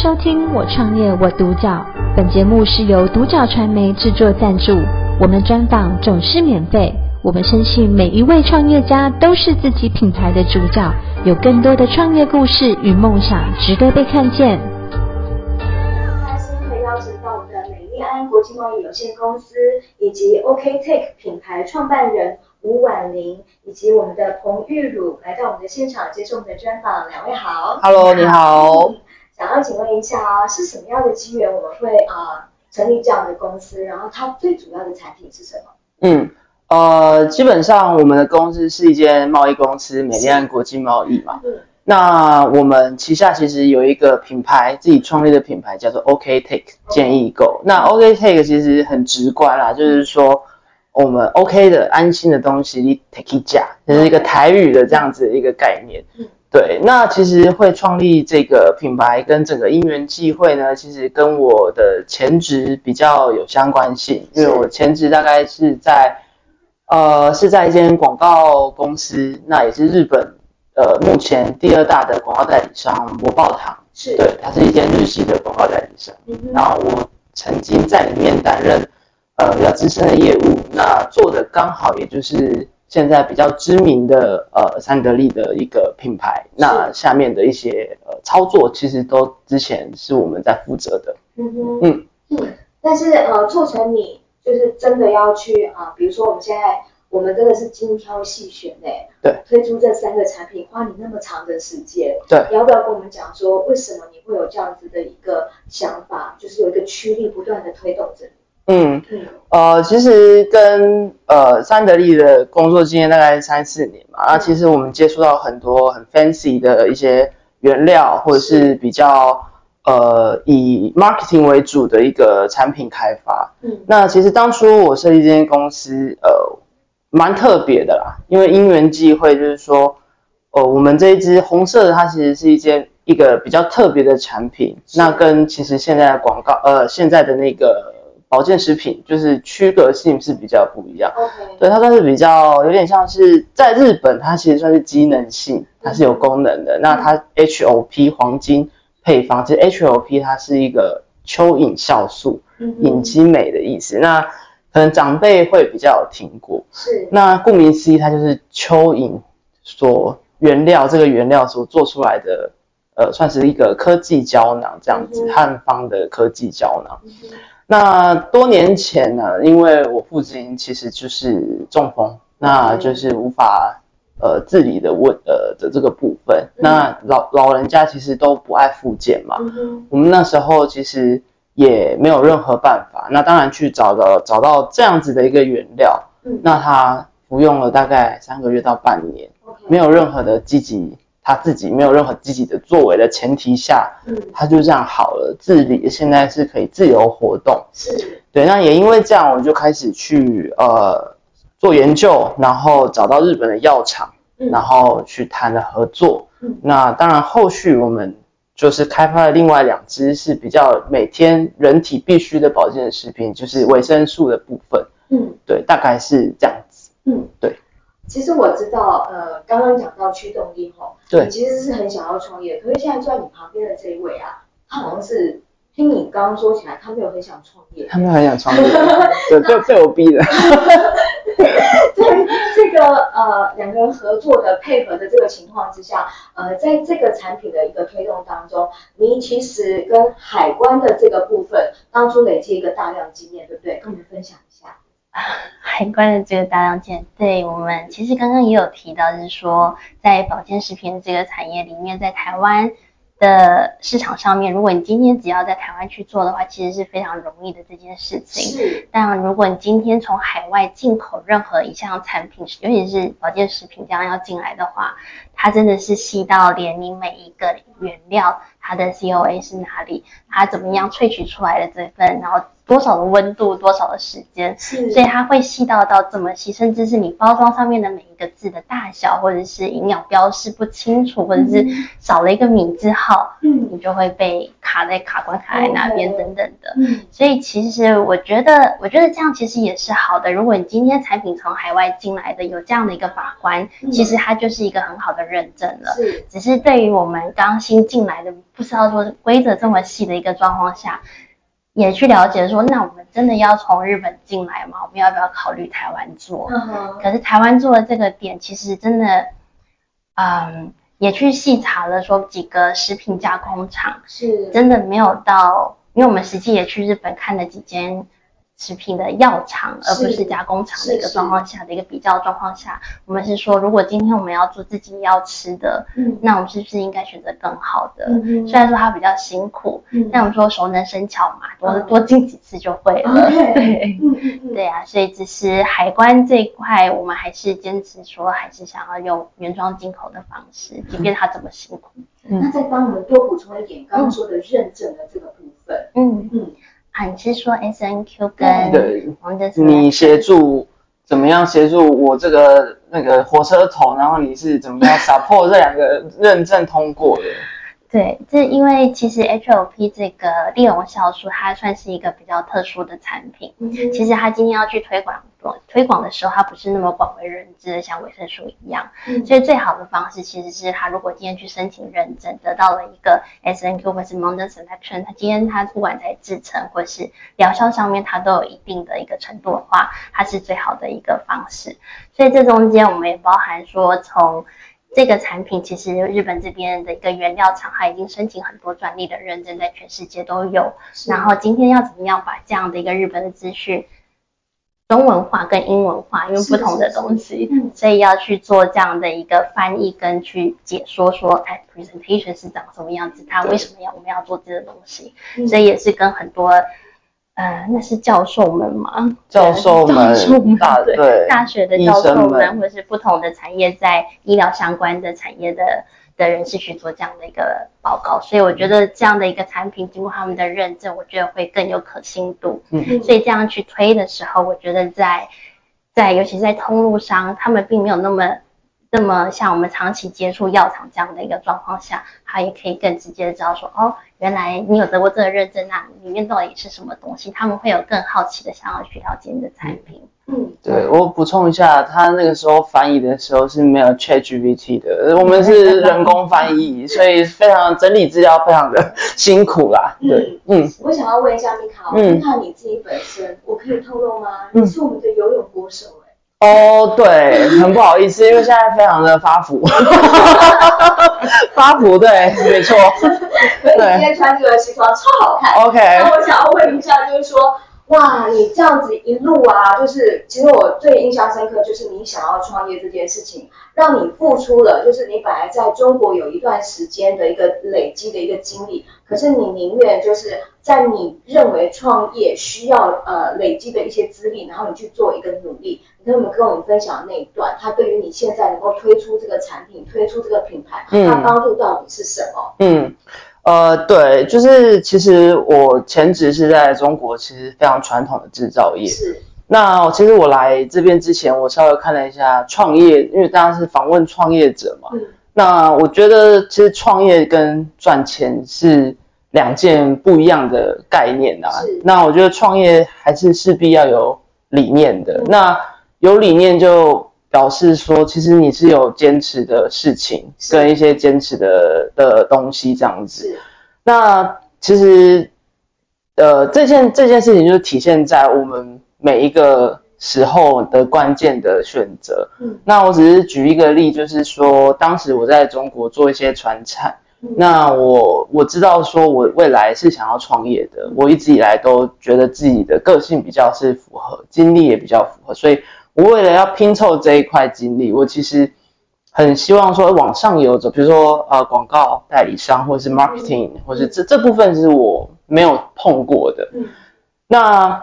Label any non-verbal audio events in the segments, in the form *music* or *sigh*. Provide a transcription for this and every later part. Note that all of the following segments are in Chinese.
收听《我创业我独角》，本节目是由独角传媒制作赞助，我们专访总是免费。我们相信每一位创业家都是自己品牌的主角，有更多的创业故事与梦想值得被看见。很开心可以邀请到我们的美丽安国际贸易有限公司以及 OKTake 品牌创办人吴婉玲，以及我们的彭玉茹来到我们的现场接受我们的专访。两位好，Hello，你好。想要请问一下啊，是什么样的机缘我们会啊、呃、成立这样的公司？然后它最主要的产品是什么？嗯，呃，基本上我们的公司是一间贸易公司，美丽安国际贸易嘛。嗯。那我们旗下其实有一个品牌，自己创立的品牌叫做 OKTake 建议购。那 OKTake 其实很直观啦，就是说我们 OK 的安心的东西，你 take 一架，就是一个台语的这样子的一个概念。嗯。对，那其实会创立这个品牌跟整个因缘际会呢，其实跟我的前职比较有相关性，因为我前职大概是在，呃，是在一间广告公司，那也是日本呃目前第二大的广告代理商博报堂，是对，它是一间日系的广告代理商，嗯，然后我曾经在里面担任呃比较资深的业务，那做的刚好也就是。现在比较知名的呃三得利的一个品牌，那下面的一些呃操作其实都之前是我们在负责的。嗯哼，嗯。嗯，但是呃做成你就是真的要去啊、呃，比如说我们现在我们真的是精挑细选嘞，对，推出这三个产品花你那么长的时间，对，你要不要跟我们讲说为什么你会有这样子的一个想法，就是有一个驱力不断的推动着？嗯，呃，其实跟呃三得利的工作经验大概三四年嘛，那、嗯、其实我们接触到很多很 fancy 的一些原料，或者是比较呃以 marketing 为主的一个产品开发。嗯，那其实当初我设立这间公司，呃，蛮特别的啦，因为因缘际会，就是说，呃，我们这一支红色的，它其实是一件一个比较特别的产品，那跟其实现在的广告，呃，现在的那个。保健食品就是区隔性是比较不一样.对，它算是比较有点像是在日本，它其实算是机能性，它是有功能的。嗯、那它 HOP 黄金配方，其实 HOP 它是一个蚯蚓酵素，隐肌美的意思。那可能长辈会比较有听过，是。那顾名思义，它就是蚯蚓所原料这个原料所做出来的，呃，算是一个科技胶囊这样子，嗯、汉方的科技胶囊。嗯那多年前呢，因为我父亲其实就是中风，那就是无法呃自理的问呃的这个部分。那老老人家其实都不爱复健嘛，我们那时候其实也没有任何办法。那当然去找到找到这样子的一个原料，那他服用了大概三个月到半年，没有任何的积极。他自己没有任何积极的作为的前提下，嗯，他就这样好了，自理，现在是可以自由活动，是，对，那也因为这样，我就开始去呃做研究，然后找到日本的药厂，嗯，然后去谈了合作，嗯，那当然后续我们就是开发了另外两支是比较每天人体必需的保健食品，就是维生素的部分，嗯，对，大概是这样子，嗯，对。其实我知道，呃，刚刚讲到驱动力吼，对，你其实是很想要创业，可是现在坐在你旁边的这一位啊，他好像是听你刚刚说起来，他没有很想创业，他没有很想创业，*laughs* 对，被被我逼的。*laughs* 在这个呃两个人合作的配合的这个情况之下，呃，在这个产品的一个推动当中，你其实跟海关的这个部分当初累积一个大量经验，对不对？跟我们分享一下。*laughs* 海关的这个大量件，对我们其实刚刚也有提到，就是说在保健食品的这个产业里面，在台湾的市场上面，如果你今天只要在台湾去做的话，其实是非常容易的这件事情。是。但如果你今天从海外进口任何一项产品，尤其是保健食品这样要进来的话，它真的是细到连你每一个原料，它的 COA 是哪里，它怎么样萃取出来的这份，然后。多少的温度，多少的时间，是，所以它会细到到这么细，甚至是你包装上面的每一个字的大小，或者是营养标示不清楚，或者是少了一个米字号，嗯，你就会被卡卡在卡关卡在哪边等等的。嗯，所以其实我觉得，我觉得这样其实也是好的。如果你今天产品从海外进来的有这样的一个把关，嗯、其实它就是一个很好的认证了。是，只是对于我们刚新进来的，不知道说规则这么细的一个状况下，也去了解说，那我们真的要从日本进来吗？我们要不要考虑台湾做？嗯。可是台湾做的这个点，其实真的，嗯。也去细查了，说几个食品加工厂是真的没有到，因为我们实际也去日本看了几间食品的药厂，而不是加工厂的一个状况下的一个比较状况下，我们是说，如果今天我们要做自己要吃的，嗯，那我们是不是应该选择更好的？嗯，虽然说它比较辛苦，嗯，但我们说熟能生巧嘛，多、嗯、多进几次就会了，*laughs* 嗯、对，嗯对啊，所以只是海关这一块，我们还是坚持说，还是想要用原装进口的方式，即便它怎么辛苦。嗯，那再帮我们多补充一点，刚刚说的认证的这个部分，嗯。嗯。啊，你是说 S N Q 跟对，你协助怎么样协助我这个那个火车头，然后你是怎么样 support 这两个认证通过的？对，这因为其实 HOP 这个利溶酵素，它算是一个比较特殊的产品。嗯、其实它今天要去推广推广的时候，它不是那么广为人知的，像维生素一样。嗯、所以最好的方式其实是，它如果今天去申请认证，得到了一个 SNQ 或是 Modern Selection，它今天它不管在制成或是疗效上面，它都有一定的一个程度的话，它是最好的一个方式。所以这中间我们也包含说从。这个产品其实日本这边的一个原料厂，它已经申请很多专利的认证，在全世界都有。然后今天要怎么样把这样的一个日本的资讯中文化跟英文化，因为不同的东西，所以要去做这样的一个翻译跟去解说说，哎，presentation 是长什么样子，它为什么要我们要做这个东西，所以也是跟很多。呃，那是教授们吗？教授们，教授们大对，对大学的教授们，或者是不同的产业，在医疗相关的产业的的人士去做这样的一个报告，所以我觉得这样的一个产品经过他们的认证，我觉得会更有可信度。嗯，所以这样去推的时候，我觉得在在尤其是在通路商，他们并没有那么。那么像我们长期接触药厂这样的一个状况下，他也可以更直接的知道说，哦，原来你有得过这个认证，那里面到底是什么东西？他们会有更好奇的想要去了解你的产品。嗯，对，我补充一下，他那个时候翻译的时候是没有 ChatGPT 的，*laughs* 我们是人工翻译，所以非常整理资料非常的辛苦啦。对，嗯。嗯，我想要问一下米卡，米卡你自己本身，我可以透露吗？你是我们的游泳国手。哦，oh, 对，很不好意思，因为现在非常的发福，*laughs* 发福，对，没错，对，今天穿这个西装超好看。OK，那我想要问一下，就是说，哇，你这样子一路啊，就是其实我最印象深刻就是你想要创业这件事情，让你付出了，就是你本来在中国有一段时间的一个累积的一个经历，可是你宁愿就是在你认为创业需要呃累积的一些资历，然后你去做一个努力。你跟我们跟我们分享那一段，它对于你现在能够推出这个产品、推出这个品牌，它帮助到底是什么？嗯，呃，对，就是其实我前职是在中国，其实非常传统的制造业。是。那其实我来这边之前，我稍微看了一下创业，因为当然是访问创业者嘛。嗯。那我觉得其实创业跟赚钱是两件不一样的概念啊。是。那我觉得创业还是势必要有理念的。嗯。那有理念就表示说，其实你是有坚持的事情，跟一些坚持的的东西这样子。那其实，呃，这件这件事情就是体现在我们每一个时候的关键的选择。嗯，那我只是举一个例，就是说，当时我在中国做一些传产，那我我知道说我未来是想要创业的，我一直以来都觉得自己的个性比较是符合，经历也比较符合，所以。我为了要拼凑这一块经历，我其实很希望说往上游走，比如说呃广告代理商，或者是 marketing，或是这这部分是我没有碰过的。嗯，那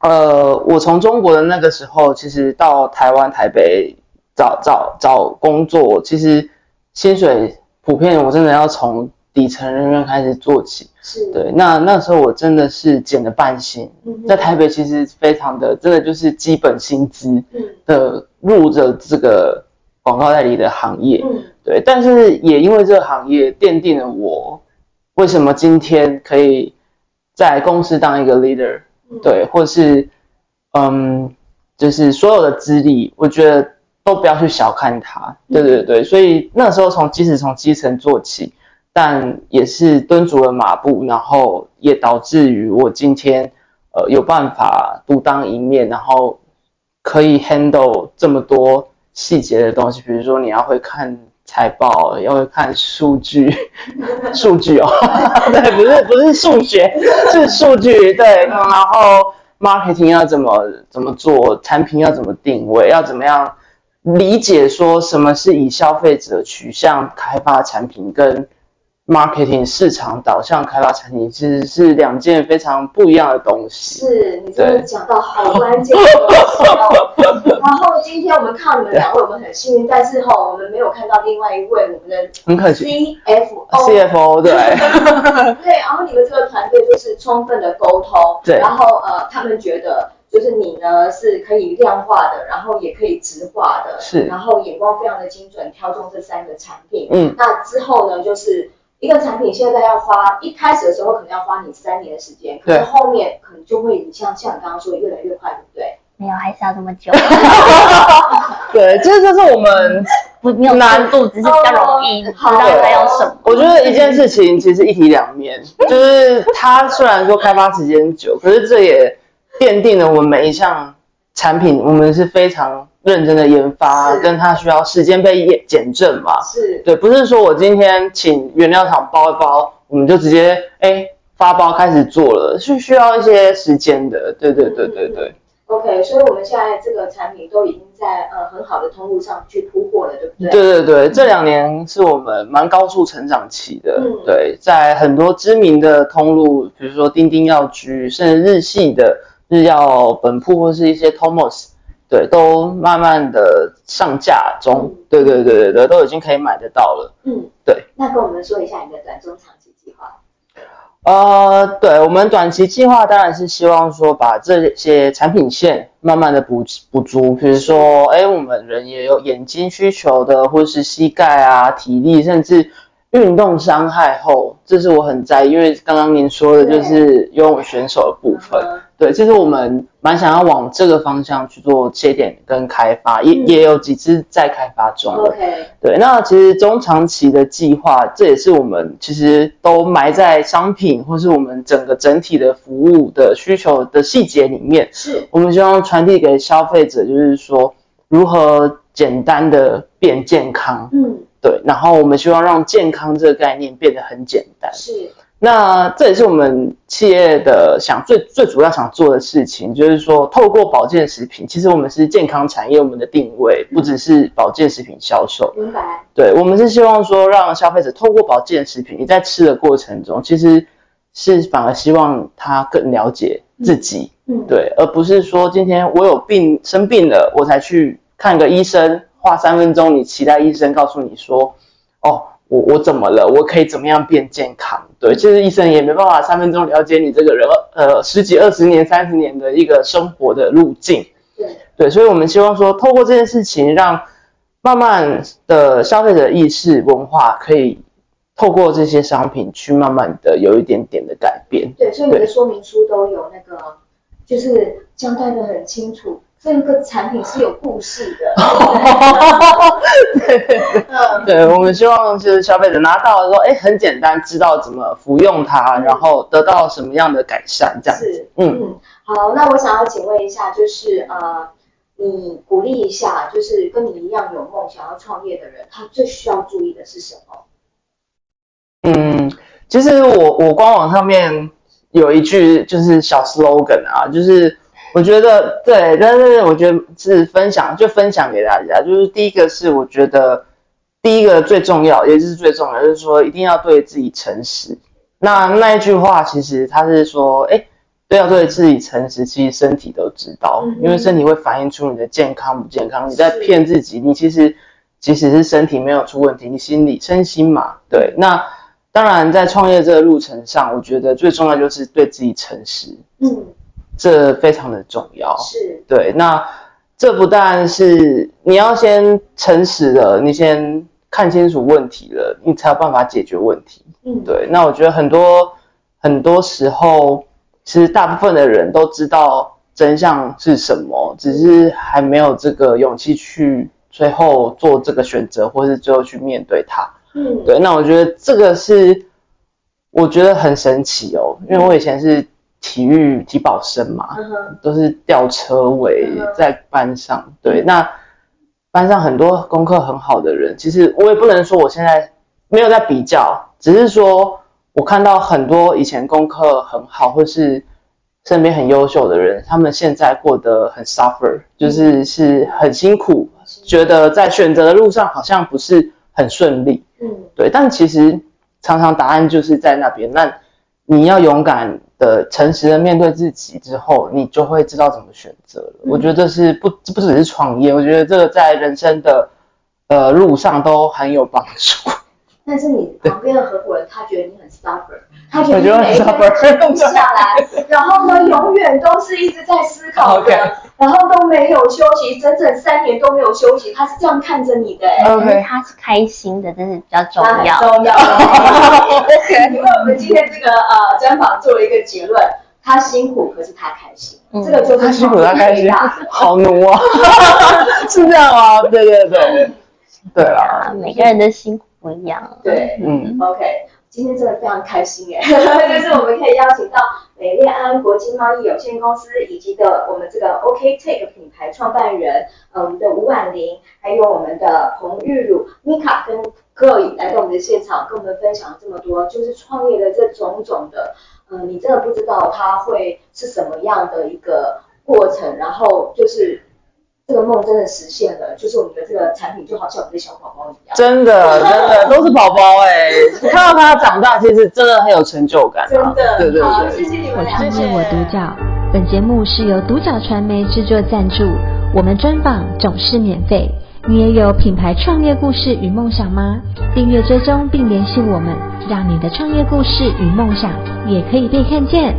呃我从中国的那个时候，其实到台湾台北找找找工作，其实薪水普遍，我真的要从。底层人员开始做起，是。对。那那时候我真的是减了半薪，嗯、在台北其实非常的，真的就是基本薪资的入着这个广告代理的行业，嗯、对。但是也因为这个行业奠定了我为什么今天可以在公司当一个 leader，对，或是嗯，就是所有的资历，我觉得都不要去小看它，对对对，所以那时候从即使从基层做起，但也是蹲足了马步，然后也导致于我今天呃有办法独当一面，然后可以 handle 这么多细节的东西，比如说你要会看。财报要会看数据，*laughs* 数据哦，*laughs* 对，不是不是数学，*laughs* 是数据，对，然后 marketing 要怎么怎么做，产品要怎么定位，要怎么样理解说什么是以消费者取向开发产品跟。Marketing 市场导向开发产品其实是两件非常不一样的东西。是，你真的讲到好关键的东西哦。*laughs* 然后今天我们看你们两位，我们很幸运，但是哈，我们没有看到另外一位我们的很可惜 CFO。CFO *laughs* 对。对，然后你们这个团队就是充分的沟通，对，然后呃，他们觉得就是你呢是可以量化的，然后也可以质化的，是，然后眼光非常的精准，挑中这三个产品。嗯，那之后呢就是。一个产品现在要花，一开始的时候可能要花你三年的时间，可是后面可能就会像像你刚刚说的越来越快，对不对？没有，还是要这么久。*laughs* 对，这就是我们不没有难度，只是比较容易知道它要什么。我觉得一件事情其实一体两面，就是它虽然说开发时间久，可是这也奠定了我们每一项产品，我们是非常。认真的研发，跟它需要时间被检证嘛？是对，不是说我今天请原料厂包一包，我们就直接哎发包开始做了，是需要一些时间的。对对对对对。OK，所以我们现在这个产品都已经在呃很好的通路上去突破了，对不对？对对对，这两年是我们蛮高速成长期的。嗯，对，在很多知名的通路，比如说钉钉药局，甚至日系的日药本铺或是一些 Tomos。对，都慢慢的上架中，嗯、对对对对对，都已经可以买得到了。嗯，对。那跟我们说一下你的短中长期计划。呃，对，我们短期计划当然是希望说把这些产品线慢慢的补补足，比如说，哎，我们人也有眼睛需求的，或是膝盖啊、体力，甚至运动伤害后，这是我很在意，因为刚刚您说的就是游泳选手的部分。对，其实我们蛮想要往这个方向去做切点跟开发，也、嗯、也有几支在开发中。OK，对，那其实中长期的计划，这也是我们其实都埋在商品或是我们整个整体的服务的需求的细节里面。是，我们希望传递给消费者，就是说如何简单的变健康。嗯，对，然后我们希望让健康这个概念变得很简单。是。那这也是我们企业的想最最主要想做的事情，就是说透过保健食品，其实我们是健康产业，我们的定位不只是保健食品销售。明白。对，我们是希望说让消费者透过保健食品，你在吃的过程中，其实是反而希望他更了解自己。嗯。对，而不是说今天我有病生病了，我才去看个医生，花三分钟，你期待医生告诉你说，哦。我我怎么了？我可以怎么样变健康？对，其实医生也没办法三分钟了解你这个人，呃，十几、二十年、三十年的一个生活的路径。对对，所以我们希望说，透过这件事情，让慢慢的消费者意识文化可以透过这些商品去慢慢的有一点点的改变。对，所以你的说明书都有那个，就是交代的很清楚。这个产品是有故事的，对 *laughs* 对对，嗯，对，我们希望就是消费者拿到的时候，哎，很简单，知道怎么服用它，然后得到什么样的改善，这样子。嗯嗯，好，那我想要请问一下，就是呃，你鼓励一下，就是跟你一样有梦想要创业的人，他最需要注意的是什么？嗯，其实我我官网上面有一句就是小 slogan 啊，就是。我觉得对，但是我觉得是分享，就分享给大家。就是第一个是我觉得第一个最重要，也就是最重要，就是说一定要对自己诚实。那那一句话其实他是说，哎，对，要对自己诚实，其实身体都知道，因为身体会反映出你的健康不健康。你在骗自己，你其实即使是身体没有出问题，你心里身心嘛，对。那当然在创业这个路程上，我觉得最重要就是对自己诚实。嗯。这非常的重要，是对。那这不但是你要先诚实的，你先看清楚问题了，你才有办法解决问题。嗯，对。那我觉得很多很多时候，其实大部分的人都知道真相是什么，只是还没有这个勇气去最后做这个选择，或是最后去面对它。嗯，对。那我觉得这个是我觉得很神奇哦，因为我以前是。体育体保生嘛，uh. 都是吊车尾在班上。Uh. 对，那班上很多功课很好的人，其实我也不能说我现在没有在比较，只是说我看到很多以前功课很好或是身边很优秀的人，他们现在过得很 suffer，就是是很辛苦，uh. 觉得在选择的路上好像不是很顺利。嗯、uh，huh. 对，但其实常常答案就是在那边。那你要勇敢的、诚实的面对自己之后，你就会知道怎么选择了。嗯、我觉得这是不不只是创业，我觉得这个在人生的呃路上都很有帮助。但是你旁边的合伙人，他觉得你很 stubborn，他觉得你每一天静不下来，然后呢，永远都是一直在思考的 *laughs*. 然后都没有休息，整整三年都没有休息，他是这样看着你的。OK，他是开心的，真是比较重要。重要。*laughs* OK，*laughs* 因为我们今天这个呃专访做了一个结论，他辛苦，可是他开心。嗯、这个就是他辛苦，他开心，好奴啊，是这样啊？对对对，对啊，每个人的辛苦。不一样，对，嗯，OK，今天真的非常开心哎，*laughs* 就是我们可以邀请到美丽安国际贸易有限公司以及的我们这个 OKTake 品牌创办人，呃，我们的吴婉玲，还有我们的彭玉茹、Mika 跟 Chloe 来到我们的现场，跟我们分享这么多，就是创业的这种种的，嗯、呃，你真的不知道它会是什么样的一个过程，然后就是。这个梦真的实现了，就是我们的这个产品就好像我们的小宝宝一样，真的真的 *laughs* 都是宝宝哎，看到他长大，其实真的很有成就感，真的，对对对。好，谢谢你们，我创业我独角，本节目是由独角传媒制作赞助，我们专访总是免费。你也有品牌创业故事与梦想吗？订阅追踪并联系我们，让你的创业故事与梦想也可以被看见。